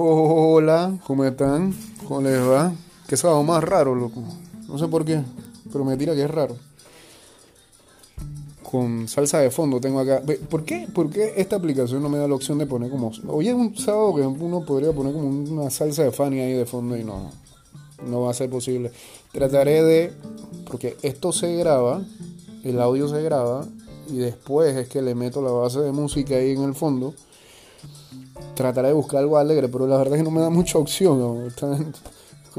Hola, ¿cómo están? ¿Cómo les va? Qué sábado más raro, loco. No sé por qué, pero me tira que es raro. Con salsa de fondo tengo acá. ¿Por qué? ¿Por qué esta aplicación no me da la opción de poner como... Hoy es un sábado que uno podría poner como una salsa de Fanny ahí de fondo y no, no va a ser posible. Trataré de... Porque esto se graba, el audio se graba y después es que le meto la base de música ahí en el fondo trataré de buscar algo alegre, pero la verdad es que no me da mucha opción.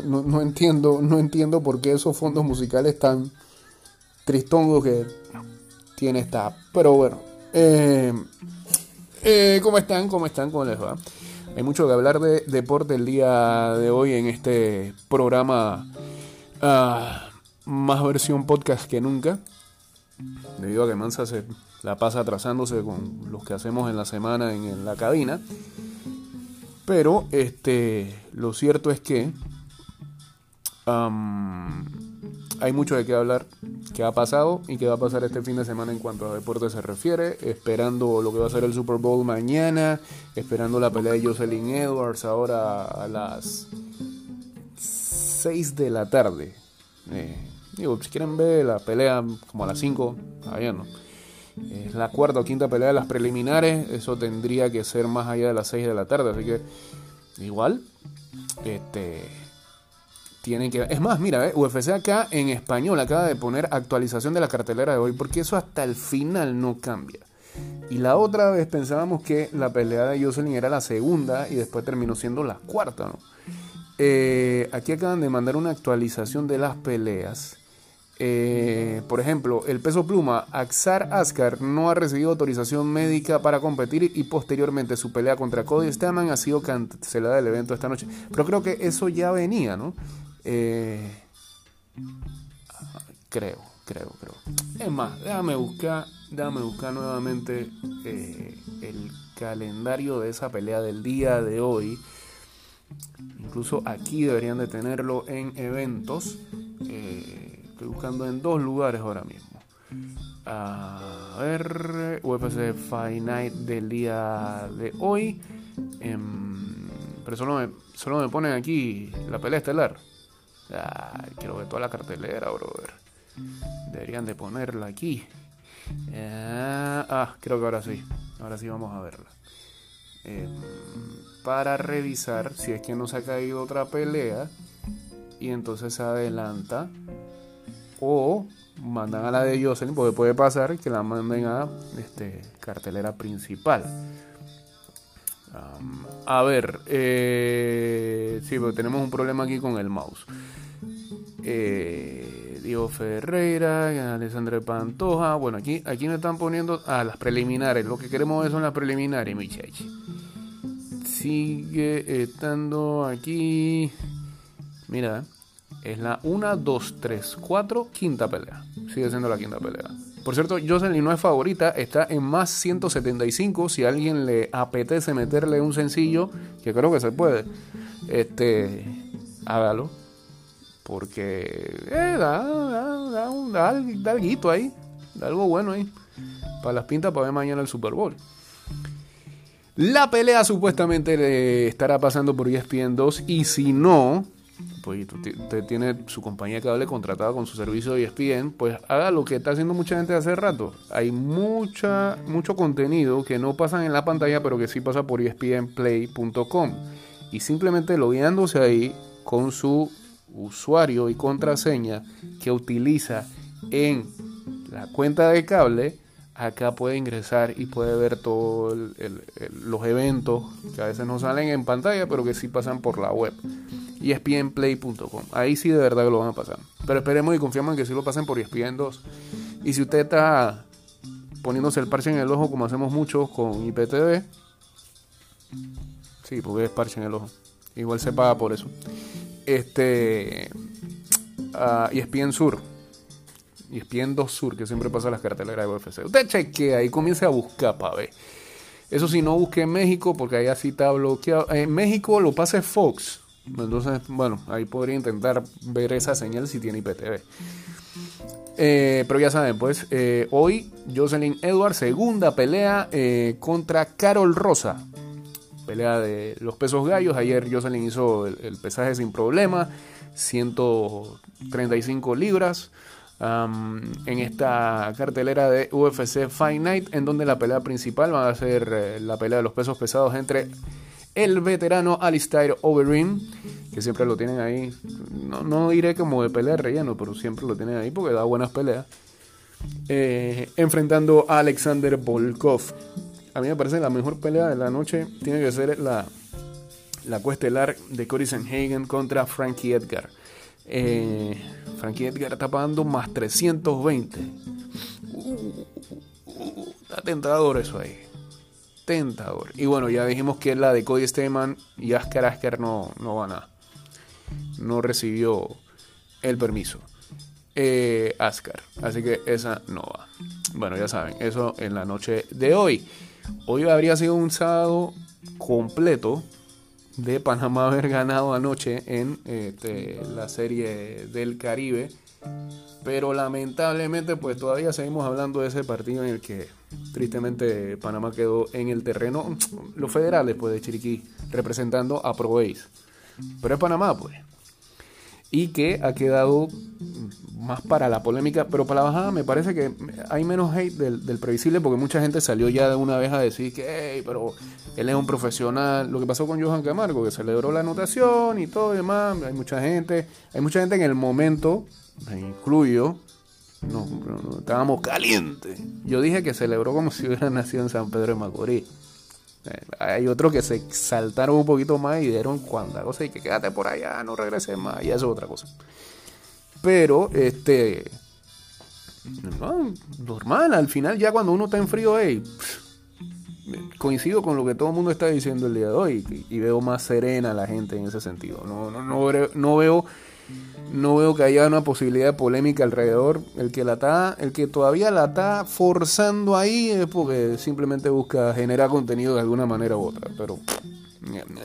No, entiendo, no entiendo por qué esos fondos musicales tan tristongos que tiene esta. Pero bueno, eh, eh, ¿cómo están? ¿Cómo están? ¿Cómo les va? Hay mucho que hablar de deporte el día de hoy en este programa ah, más versión podcast que nunca. Debido a que Mansa se la pasa atrasándose con los que hacemos en la semana en la cabina. Pero este, lo cierto es que hay mucho de qué hablar, qué ha pasado y qué va a pasar este fin de semana en cuanto a deporte se refiere, esperando lo que va a ser el Super Bowl mañana, esperando la pelea de Jocelyn Edwards ahora a las 6 de la tarde. Eh, digo, si quieren ver la pelea como a las 5, allá no. Es la cuarta o quinta pelea de las preliminares. Eso tendría que ser más allá de las 6 de la tarde. Así que igual. Este. Tienen que. Es más, mira, eh, UFC acá en español acaba de poner actualización de la cartelera de hoy. Porque eso hasta el final no cambia. Y la otra vez pensábamos que la pelea de Jocelyn era la segunda y después terminó siendo la cuarta, ¿no? Eh, aquí acaban de mandar una actualización de las peleas. Eh, por ejemplo, el peso pluma, Axar Askar no ha recibido autorización médica para competir y posteriormente su pelea contra Cody Staman ha sido cancelada del evento esta noche. Pero creo que eso ya venía, ¿no? Eh, creo, creo, creo. Es más, déjame buscar, déjame buscar nuevamente eh, el calendario de esa pelea del día de hoy. Incluso aquí deberían de tenerlo en eventos. Estoy buscando en dos lugares ahora mismo. A ver, UFC Fight Night del día de hoy. Em, pero solo me, solo me ponen aquí la pelea estelar. quiero ver toda la cartelera, brother. Deberían de ponerla aquí. ah, ah creo que ahora sí. Ahora sí vamos a verla. Em, para revisar si es que no se ha caído otra pelea. Y entonces se adelanta o mandan a la de Jocelyn, porque puede pasar que la manden a este, cartelera principal. a ver, eh, sí, pero tenemos un problema aquí con el mouse. Eh, Diego Ferreira, Alessandro Pantoja. Bueno, aquí, aquí me están poniendo a las preliminares. Lo que queremos ver son las preliminares, muchachos. Sigue estando aquí. Mira, es la 1, 2, 3, 4, quinta pelea. Sigue siendo la quinta pelea. Por cierto, Jocelyn no es favorita, está en más 175. Si a alguien le apetece meterle un sencillo, que creo que se puede, este, hágalo. Porque eh, da, da, da, da, algo ahí, da algo bueno ahí. Para las pintas para ver mañana el Super Bowl. La pelea supuestamente le estará pasando por ESPN 2 y si no, pues usted tiene su compañía de cable contratada con su servicio de ESPN, pues haga lo que está haciendo mucha gente hace rato. Hay mucha, mucho contenido que no pasa en la pantalla, pero que sí pasa por espnplay.com. Y simplemente logueándose ahí con su usuario y contraseña que utiliza en la cuenta de cable, acá puede ingresar y puede ver todos los eventos que a veces no salen en pantalla, pero que sí pasan por la web. Y ESPNplay.com. Ahí sí de verdad que lo van a pasar. Pero esperemos y confiamos en que sí lo pasen por ESPN 2. Y si usted está poniéndose el parche en el ojo como hacemos muchos con IPTV, sí, porque es parche en el ojo. Igual se paga por eso. Este. Uh, ESPN Sur ESPN 2 Sur, que siempre pasa las carteleras de UFC. Usted chequea y comience a buscar para ver. Eso sí, no busque en México porque ahí así está bloqueado. En México lo pasa Fox. Entonces, bueno, ahí podría intentar ver esa señal si tiene IPTV. Eh, pero ya saben, pues eh, hoy Jocelyn Edwards, segunda pelea eh, contra Carol Rosa. pelea de los pesos gallos. Ayer Jocelyn hizo el, pesaje sin problema, 135 libras. en esta cartelera de UFC Fight Night, en donde la pelea principal va a ser la pelea de los pesos pesados entre el veterano Alistair Overeem, que siempre lo tienen ahí, no, no diré como de pelea de relleno, pero siempre lo tienen ahí porque da buenas peleas, eh, enfrentando a Alexander Volkov. A mí me parece la mejor pelea de la noche tiene que ser la, la cuestelar de Cory Sanhagen contra Frankie Edgar. Eh, Frankie Edgar está pagando más 320. Uh, está tentador eso ahí. Y bueno, ya dijimos que la de Cody Steyman y Askar Askar no, no van a. No recibió el permiso. Eh, Askar. Así que esa no va. Bueno, ya saben, eso en la noche de hoy. Hoy habría sido un sábado completo de Panamá haber ganado anoche en este, la serie del Caribe. Pero lamentablemente pues todavía seguimos hablando de ese partido en el que tristemente Panamá quedó en el terreno, los federales pues de Chiriquí representando a ProAce. Pero es Panamá pues. Y que ha quedado más para la polémica, pero para la bajada me parece que hay menos hate del, previsible porque mucha gente salió ya de una vez a decir que, pero él es un profesional. Lo que pasó con Johan Camargo, que celebró la anotación y todo y demás. Hay mucha gente, hay mucha gente en el momento, me incluyo, estábamos calientes. Yo dije que celebró como si hubiera nacido en San Pedro de Macorís. Eh, hay otros que se saltaron un poquito más y dieron cuando, o sea, y que quédate por allá, no regreses más, y eso es otra cosa. Pero, este. normal, al final, ya cuando uno está en frío, coincido con lo que todo el mundo está diciendo el día de hoy y, veo más serena la gente en ese sentido. No, no, no, no veo no veo que haya una posibilidad de polémica alrededor. El que la está, el que todavía la está forzando ahí es porque simplemente busca generar contenido de alguna manera u otra. Pero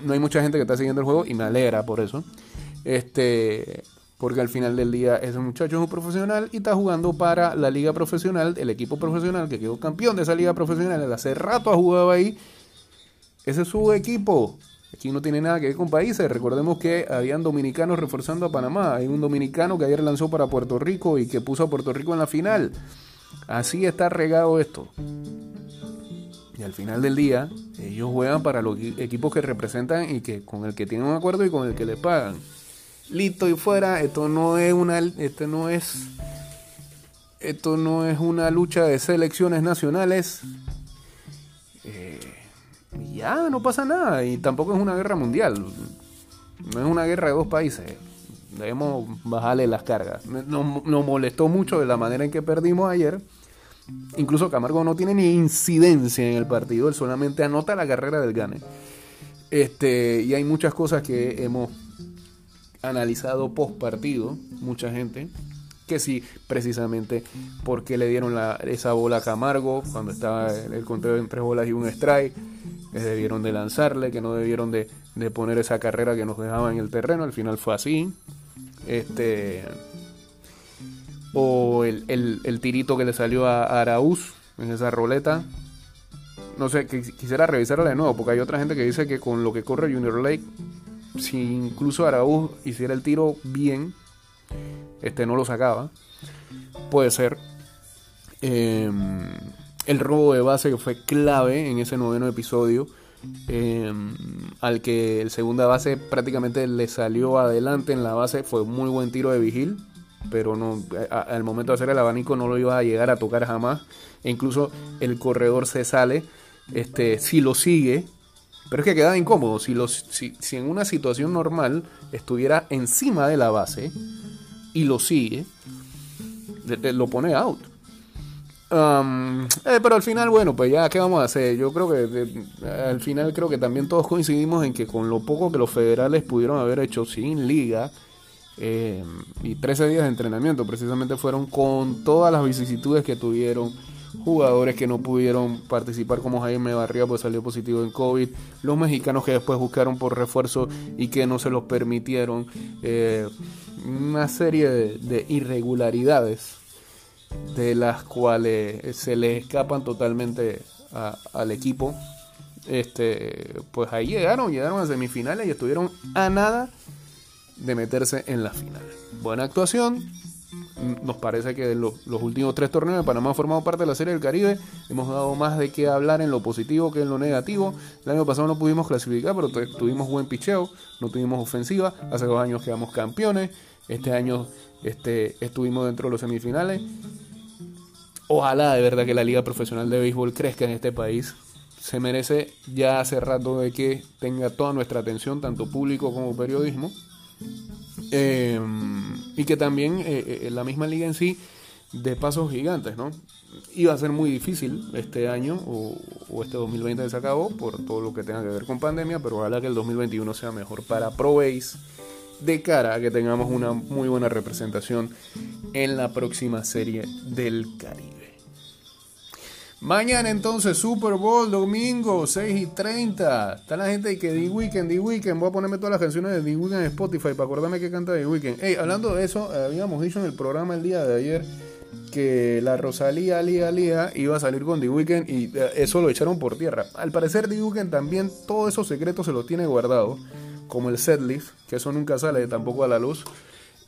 no hay mucha gente que está siguiendo el juego y me alegra por eso. Este, porque al final del día ese muchacho es un profesional y está jugando para la liga profesional, el equipo profesional que quedó campeón de esa liga profesional, hace rato ha jugado ahí, ese es su equipo. Aquí no tiene nada que ver con países. Recordemos que habían dominicanos reforzando a Panamá. Hay un dominicano que ayer lanzó para Puerto Rico y que puso a Puerto Rico en la final. Así está regado esto. Y al final del día, ellos juegan para los equipos que representan y que con el que tienen un acuerdo y con el que le pagan listo y fuera. Esto no es una, esto no es, esto no es una lucha de selecciones nacionales. Ya no pasa nada y tampoco es una guerra mundial. No es una guerra de dos países. Debemos bajarle las cargas. Nos, molestó mucho de la manera en que perdimos ayer. Incluso Camargo no tiene ni incidencia en el partido, él solamente anota la carrera del Gane. Este, y hay muchas cosas que hemos analizado post partido, mucha gente, que sí, precisamente porque le dieron la, esa bola a Camargo cuando estaba el, conteo en tres bolas y un strike, que debieron de lanzarle, que no debieron de, poner esa carrera que nos dejaba en el terreno, al final fue así. Este o el, el, tirito que le salió a Araúz en esa roleta. No sé, quisiera revisarla de nuevo, porque hay otra gente que dice que con lo que corre Junior Lake si incluso Araúz hiciera el tiro bien, este no lo sacaba. Puede ser. Em, el robo de base que fue clave en ese noveno episodio. Em, al que el segunda base prácticamente le salió adelante en la base. Fue muy buen tiro de Vigil. Pero no, al momento de hacer el abanico no lo iba a llegar a tocar jamás. E incluso el corredor se sale. Este, si lo sigue, pero es que queda incómodo. Si, los, si, en una situación normal estuviera encima de la base y lo sigue, lo pone out. Um, eh, pero al final, bueno, pues ya, ¿qué vamos a hacer? Yo creo que al final creo que también todos coincidimos en que con lo poco que los federales pudieron haber hecho sin liga eh, y 13 días de entrenamiento, precisamente fueron con todas las vicisitudes que tuvieron jugadores que no pudieron participar como Jaime Barría pues salió positivo en COVID, los mexicanos que después buscaron por refuerzo y que no se los permitieron, eh, una serie de, irregularidades de las cuales se le escapan totalmente al equipo este, pues ahí llegaron, llegaron a semifinales y estuvieron a nada de meterse en la final. Buena actuación. Nos parece que los, los últimos tres torneos de Panamá han formado parte de la Serie del Caribe. Hemos dado más de qué hablar en lo positivo que en lo negativo. El año pasado no pudimos clasificar, pero tuvimos buen picheo, no tuvimos ofensiva. Hace dos años quedamos campeones. Este año este, estuvimos dentro de los semifinales. Ojalá de verdad que la Liga Profesional de Béisbol crezca en este país. Se merece ya hace rato de que tenga toda nuestra atención, tanto público como periodismo. Em, y que también eh, eh, la misma liga en sí de pasos gigantes, ¿no? Iba a ser muy difícil este año o, este 2020 que se acabó por todo lo que tenga que ver con pandemia, pero ojalá que el 2021 sea mejor para ProBase de cara a que tengamos una muy buena representación en la próxima serie del Caribe. Mañana entonces Super Bowl, domingo, 6 y 30. Está la gente que The Weekend, The Weekend. Voy a ponerme todas las canciones de The Weekend en Spotify para acordarme que canta The Weekend. Hey, hablando de eso, habíamos dicho en el programa el día de ayer que la Rosalía Lía Lía iba a salir con The Weeknd y eh, eso lo echaron por tierra. Al parecer The Weeknd también todos esos secretos se los tiene guardado, como el setlist, que eso nunca sale tampoco a la luz.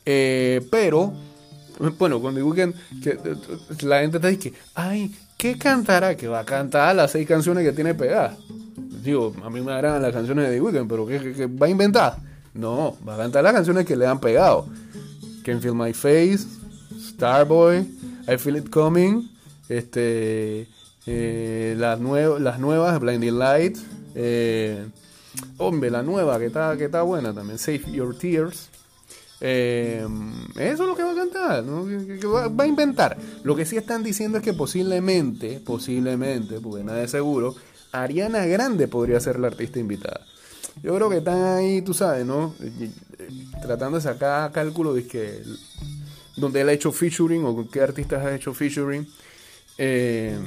Eh, pero, bueno, con The Weeknd, la gente te dice, ay, ¿qué cantará? Que va a cantar las seis canciones que tiene pegadas. Digo, a mí me agradan las canciones de The Weeknd, pero ¿qué, va a inventar? No, va a cantar las canciones que le han pegado. Can Feel My Face, Starboy, I Feel It Coming, este, eh, las, las nuevas, Blinding Light, eh, hombre, la nueva que está, que está buena también, Save Your Tears. Eh, eso es lo que va a cantar, va, a inventar. Lo que sí están diciendo es que posiblemente, posiblemente, porque nada es seguro, Ariana Grande podría ser la artista invitada. Yo creo que están ahí, tú sabes, ¿no? Tratando de sacar cálculo de que donde él ha hecho featuring o con qué artistas ha hecho featuring. Eh,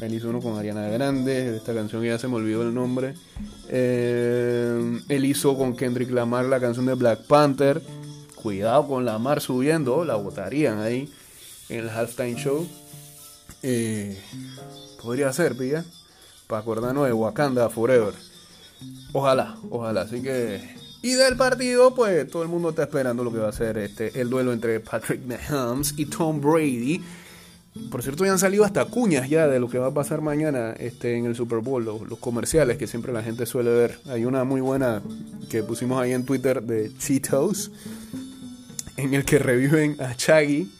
él hizo uno con Ariana Grande, esta canción ya se me olvidó el nombre. Eh, él hizo con Kendrick Lamar la canción de Black Panther. Cuidado con Lamar subiendo, la votarían ahí en el halftime show. Eh, podría ser, pilla, para acordarnos de Wakanda Forever. Ojalá, ojalá. Así que. Y del partido, pues todo el mundo está esperando lo que va a ser este, el duelo entre Patrick Mahomes y Tom Brady. Por cierto, ya han salido hasta cuñas ya de lo que va a pasar mañana este, en el Super Bowl, los, comerciales que siempre la gente suele ver. Hay una muy buena que pusimos ahí en Twitter de Cheetos, en el que reviven a Shaggy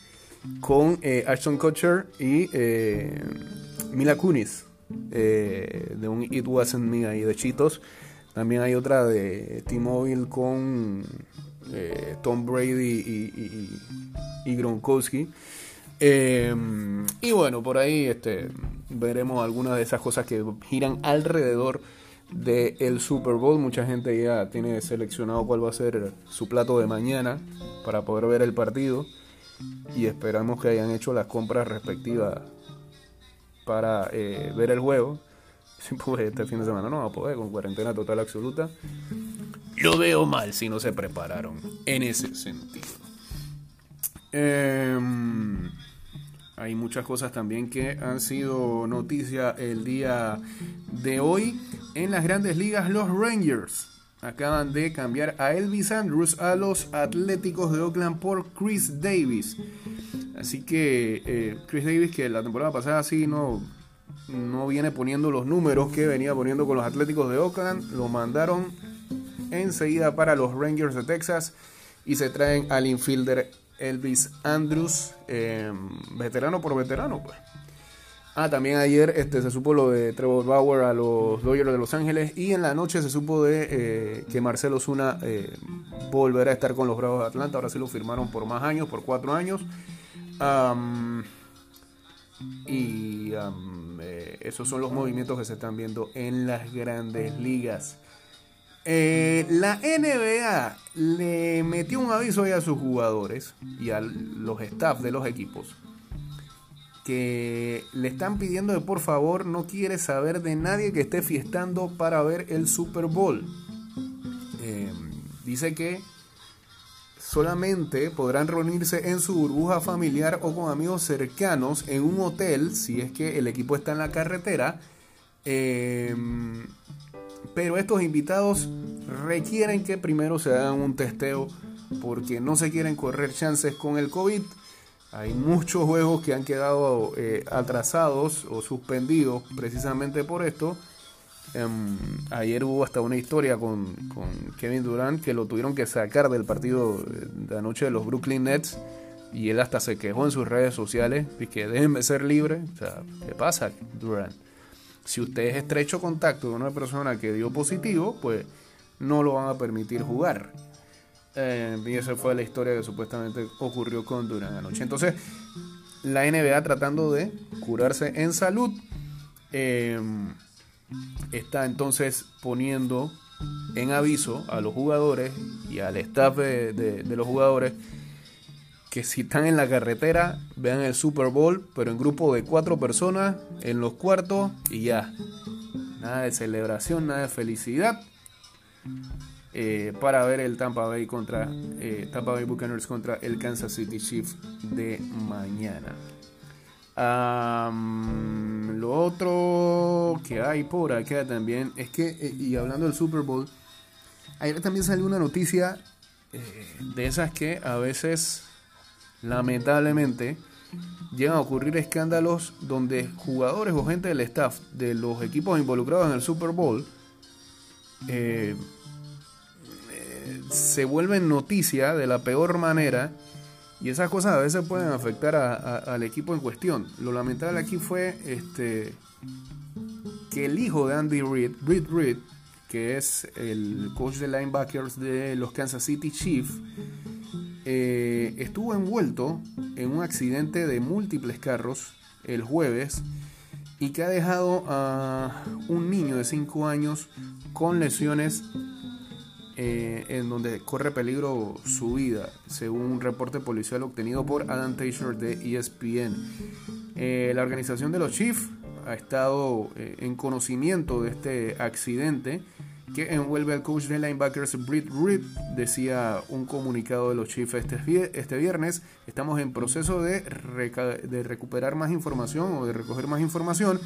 con eh, Ashton Kutcher y eh, Mila Kunis, eh, de un It Wasn't Me ahí de Cheetos. También hay otra de T-Mobile con Tom Brady y Gronkowski. Em, y bueno, por ahí este, veremos algunas de esas cosas que giran alrededor del Super Bowl. Mucha gente ya tiene seleccionado cuál va a ser su plato de mañana para poder ver el partido. Y esperamos que hayan hecho las compras respectivas para eh, ver el juego. Pues este fin de semana no va a poder, con cuarentena total absoluta. Lo veo mal si no se prepararon en ese sentido. Eh, hay muchas cosas también que han sido noticia el día de hoy. En las grandes ligas, los Rangers acaban de cambiar a Elvis Andrews a los Atléticos de Oakland por Chris Davis. Así que eh, Chris Davis, que la temporada pasada sí no, no viene poniendo los números que venía poniendo con los Atléticos de Oakland, lo mandaron enseguida para los Rangers de Texas y se traen al infielder Elvis Andrews, em, veterano por veterano, pues. Ah, también ayer este, se supo lo de Trevor Bauer a los Dodgers de Los Ángeles y en la noche se supo de eh, que Marcelo Zuna eh, volverá a estar con los Bravos de Atlanta. Ahora sí lo firmaron por más años, por cuatro años. y eh, esos son los movimientos que se están viendo en las grandes ligas. Eh, la NBA le metió un aviso a sus jugadores y a los staff de los equipos que le están pidiendo que por favor no quiere saber de nadie que esté fiestando para ver el Super Bowl. Eh, dice que solamente podrán reunirse en su burbuja familiar o con amigos cercanos en un hotel si es que el equipo está en la carretera Em, pero estos invitados requieren que primero se hagan un testeo porque no se quieren correr chances con el COVID. Hay muchos juegos que han quedado eh, atrasados o suspendidos precisamente por esto. Em, ayer hubo hasta una historia con, Kevin Durant que lo tuvieron que sacar del partido de anoche de los Brooklyn Nets y él hasta se quejó en sus redes sociales y que déjenme ser libre. O sea, ¿qué pasa, Durant? Si usted es estrecho contacto de una persona que dio positivo, pues no lo van a permitir jugar. Eh, y esa fue la historia que supuestamente ocurrió con Durant anoche. Entonces, la NBA tratando de curarse en salud. Eh, está entonces poniendo en aviso a los jugadores y al staff de, los jugadores que si están en la carretera vean el Super Bowl, pero en grupo de cuatro personas, en los cuartos y ya. Nada de celebración, nada de felicidad. Eh, para ver el Tampa Bay contra eh, Tampa Bay Buccaneers contra el Kansas City Chiefs de mañana lo otro que hay por acá también es que, eh, y hablando del Super Bowl, ayer también salió una noticia de esas que a veces, lamentablemente, llegan a ocurrir escándalos donde jugadores o gente del staff de los equipos involucrados en el Super Bowl eh, se vuelven noticia de la peor manera y esas cosas a veces pueden afectar al equipo en cuestión. Lo lamentable aquí fue este, que el hijo de Andy Reid, Reid Reid, que es el coach de linebackers de los Kansas City Chiefs, eh, estuvo envuelto en un accidente de múltiples carros el jueves y que ha dejado a un niño de 5 años con lesiones eh, en donde corre peligro su vida, según un reporte policial obtenido por Adam Taylor de ESPN. Eh, la organización de los Chiefs ha estado en conocimiento de este accidente que envuelve al coach de linebackers Britt Reed, decía un comunicado de los Chiefs este, este viernes. Estamos en proceso de, de recuperar más información o de recoger más información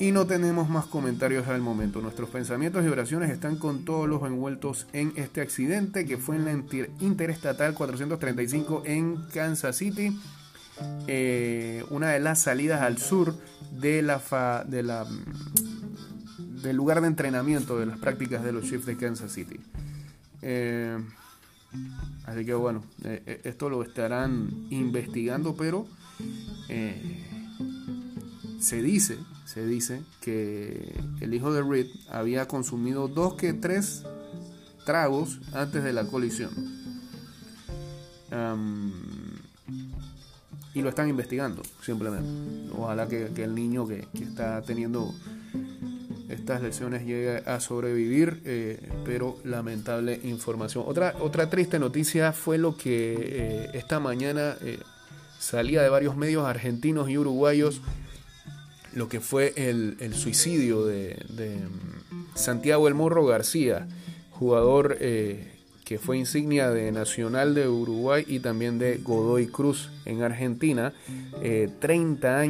y no tenemos más comentarios al momento. Nuestros pensamientos y oraciones están con todos los envueltos en este accidente que fue en la Interestatal 435 en Kansas City. Eh, una de las salidas al sur de la, de la del lugar de entrenamiento de las prácticas de los Chiefs de Kansas City. Eh, así que bueno, eh, esto lo estarán investigando, pero se dice se dice que el hijo de Reed había consumido dos que tres tragos antes de la colisión. y lo están investigando, simplemente. Ojalá que, el niño que, está teniendo estas lesiones llegue a sobrevivir, eh, pero lamentable información. Otra, otra triste noticia fue lo que eh, esta mañana eh, salía de varios medios argentinos y uruguayos lo que fue el, suicidio de, mm, Santiago El Morro García, jugador eh, que fue insignia de Nacional de Uruguay y también de Godoy Cruz en Argentina, 30 eh,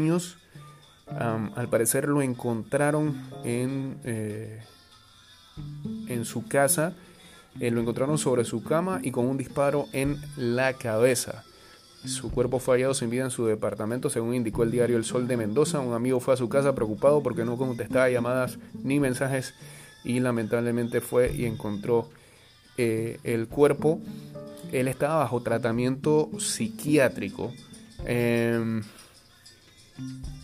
al parecer lo encontraron en, eh, en su casa, lo encontraron sobre su cama y con un disparo en la cabeza. Su cuerpo fue hallado sin vida en su departamento, según indicó el diario El Sol de Mendoza. Un amigo fue a su casa preocupado porque no contestaba llamadas ni mensajes y lamentablemente fue y encontró eh, el cuerpo. Él estaba bajo tratamiento psiquiátrico em,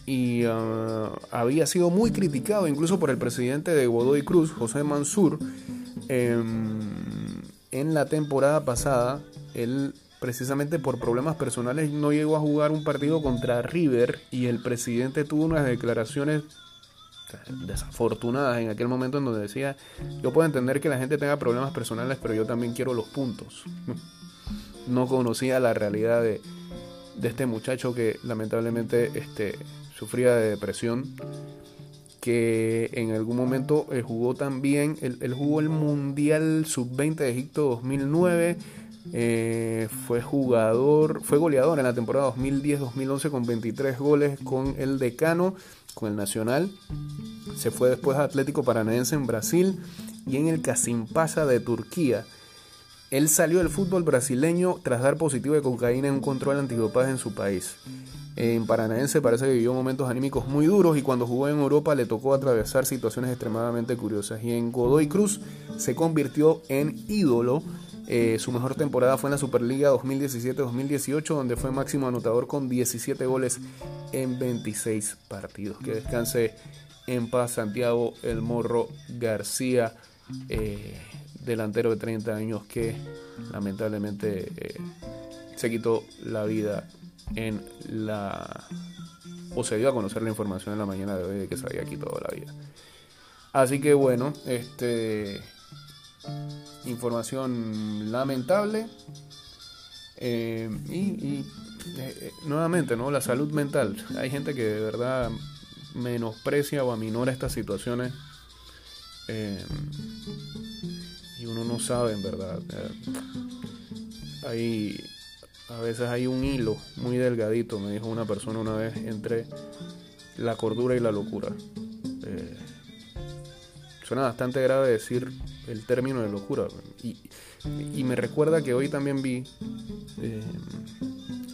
y ah, había sido muy criticado incluso por el presidente de Godoy Cruz, José Mansur. Em, en la temporada pasada, él precisamente por problemas personales no llegó a jugar un partido contra River y el presidente tuvo unas declaraciones desafortunadas en aquel momento en donde decía, yo puedo entender que la gente tenga problemas personales, pero yo también quiero los puntos. No conocía la realidad de, este muchacho que lamentablemente este, sufría de depresión, que en algún momento eh, jugó también, él jugó el Mundial Sub-20 de Egipto 2009, eh, fue jugador, fue goleador en la temporada 2010-2011 con 23 goles con el Decano, con el Nacional. Se fue después a Atlético Paranaense en Brasil y en el Kasimpasa de Turquía. Él salió del fútbol brasileño tras dar positivo de cocaína en un control antidopaje en su país. En Paranaense parece que vivió momentos anímicos muy duros y cuando jugó en Europa le tocó atravesar situaciones extremadamente curiosas. Y en Godoy Cruz se convirtió en ídolo. Eh, su mejor temporada fue en la Superliga 2017-2018, donde fue máximo anotador con 17 goles en 26 partidos. Que descanse en paz Santiago El Morro García, eh, delantero de 30 años que lamentablemente eh, se quitó la vida en la... o se dio a conocer la información en la mañana de hoy de que se había quitado la vida. Así que bueno, este... Información lamentable. Eh, y, eh, nuevamente, ¿no? La salud mental. Hay gente que de verdad menosprecia o aminora estas situaciones. Eh, uno no sabe, en verdad. Hay a veces hay un hilo muy delgadito, me dijo una persona una vez, entre la cordura y la locura. Eh, suena bastante grave decir el término de locura. Y, me recuerda que hoy también vi eh,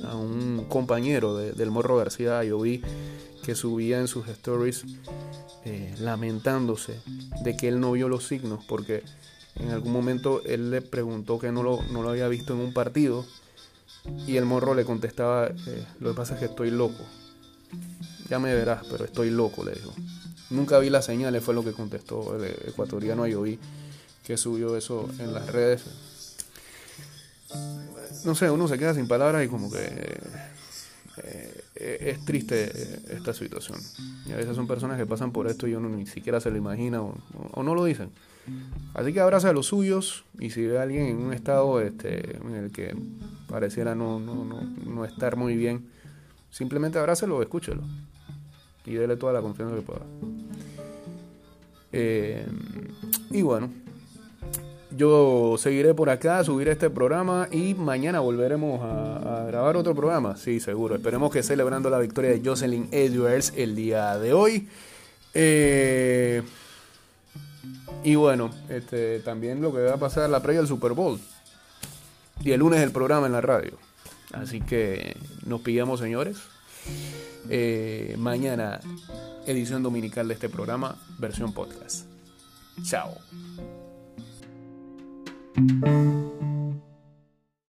a un compañero del Morro García, yo vi que subía en sus stories eh, lamentándose de que él no vio los signos, porque en algún momento él le preguntó que no lo, no lo había visto en un partido y el morro le contestaba, eh, lo que pasa es que estoy loco. Ya me verás, pero estoy loco, le dijo. Nunca vi las señales, fue lo que contestó el ecuatoriano vi que subió eso en las redes. No sé, uno se queda sin palabras y como que eh, es triste esta situación. Y a veces son personas que pasan por esto y uno ni siquiera se lo imagina o no lo dicen. Así que abraza a los suyos y si ve a alguien en un estado este, en el que pareciera no, no, no, no estar muy bien, simplemente abrácelo o escúchelo y dele toda la confianza que pueda. Eh, y bueno, yo seguiré por acá, subiré este programa y mañana volveremos a, grabar otro programa. Sí, seguro. Esperemos que celebrando la victoria de Jocelyn Edwards el día de hoy. Eh, y bueno, este, también lo que va a pasar la previa del Super Bowl. Y el lunes el programa en la radio. Así que nos pillamos, señores. Eh, mañana, edición dominical de este programa, versión podcast. Chao.